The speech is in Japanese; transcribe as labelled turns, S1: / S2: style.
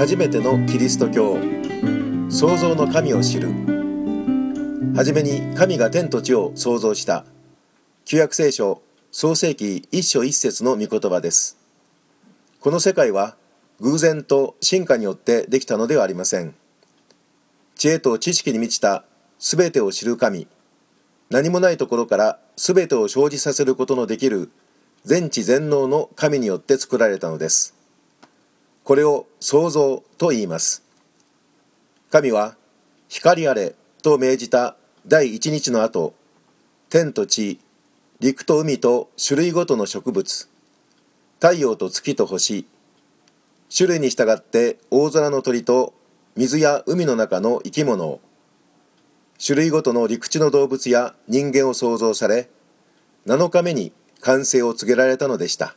S1: 初めてのキリスト教創造の神を知る。はじめに神が天と地を創造した。旧約聖書創世記一章一節の御言葉です。この世界は偶然と進化によってできたのではありません。知恵と知識に満ちたすべてを知る神。何もないところからすべてを生じさせることのできる全知全能の神によって作られたのです。これを創造と言います。神は光あれと命じた第一日の後、天と地、陸と海と種類ごとの植物、太陽と月と星、種類に従って大空の鳥と水や海の中の生き物を、種類ごとの陸地の動物や人間を創造され、7日目に完成を告げられたのでした。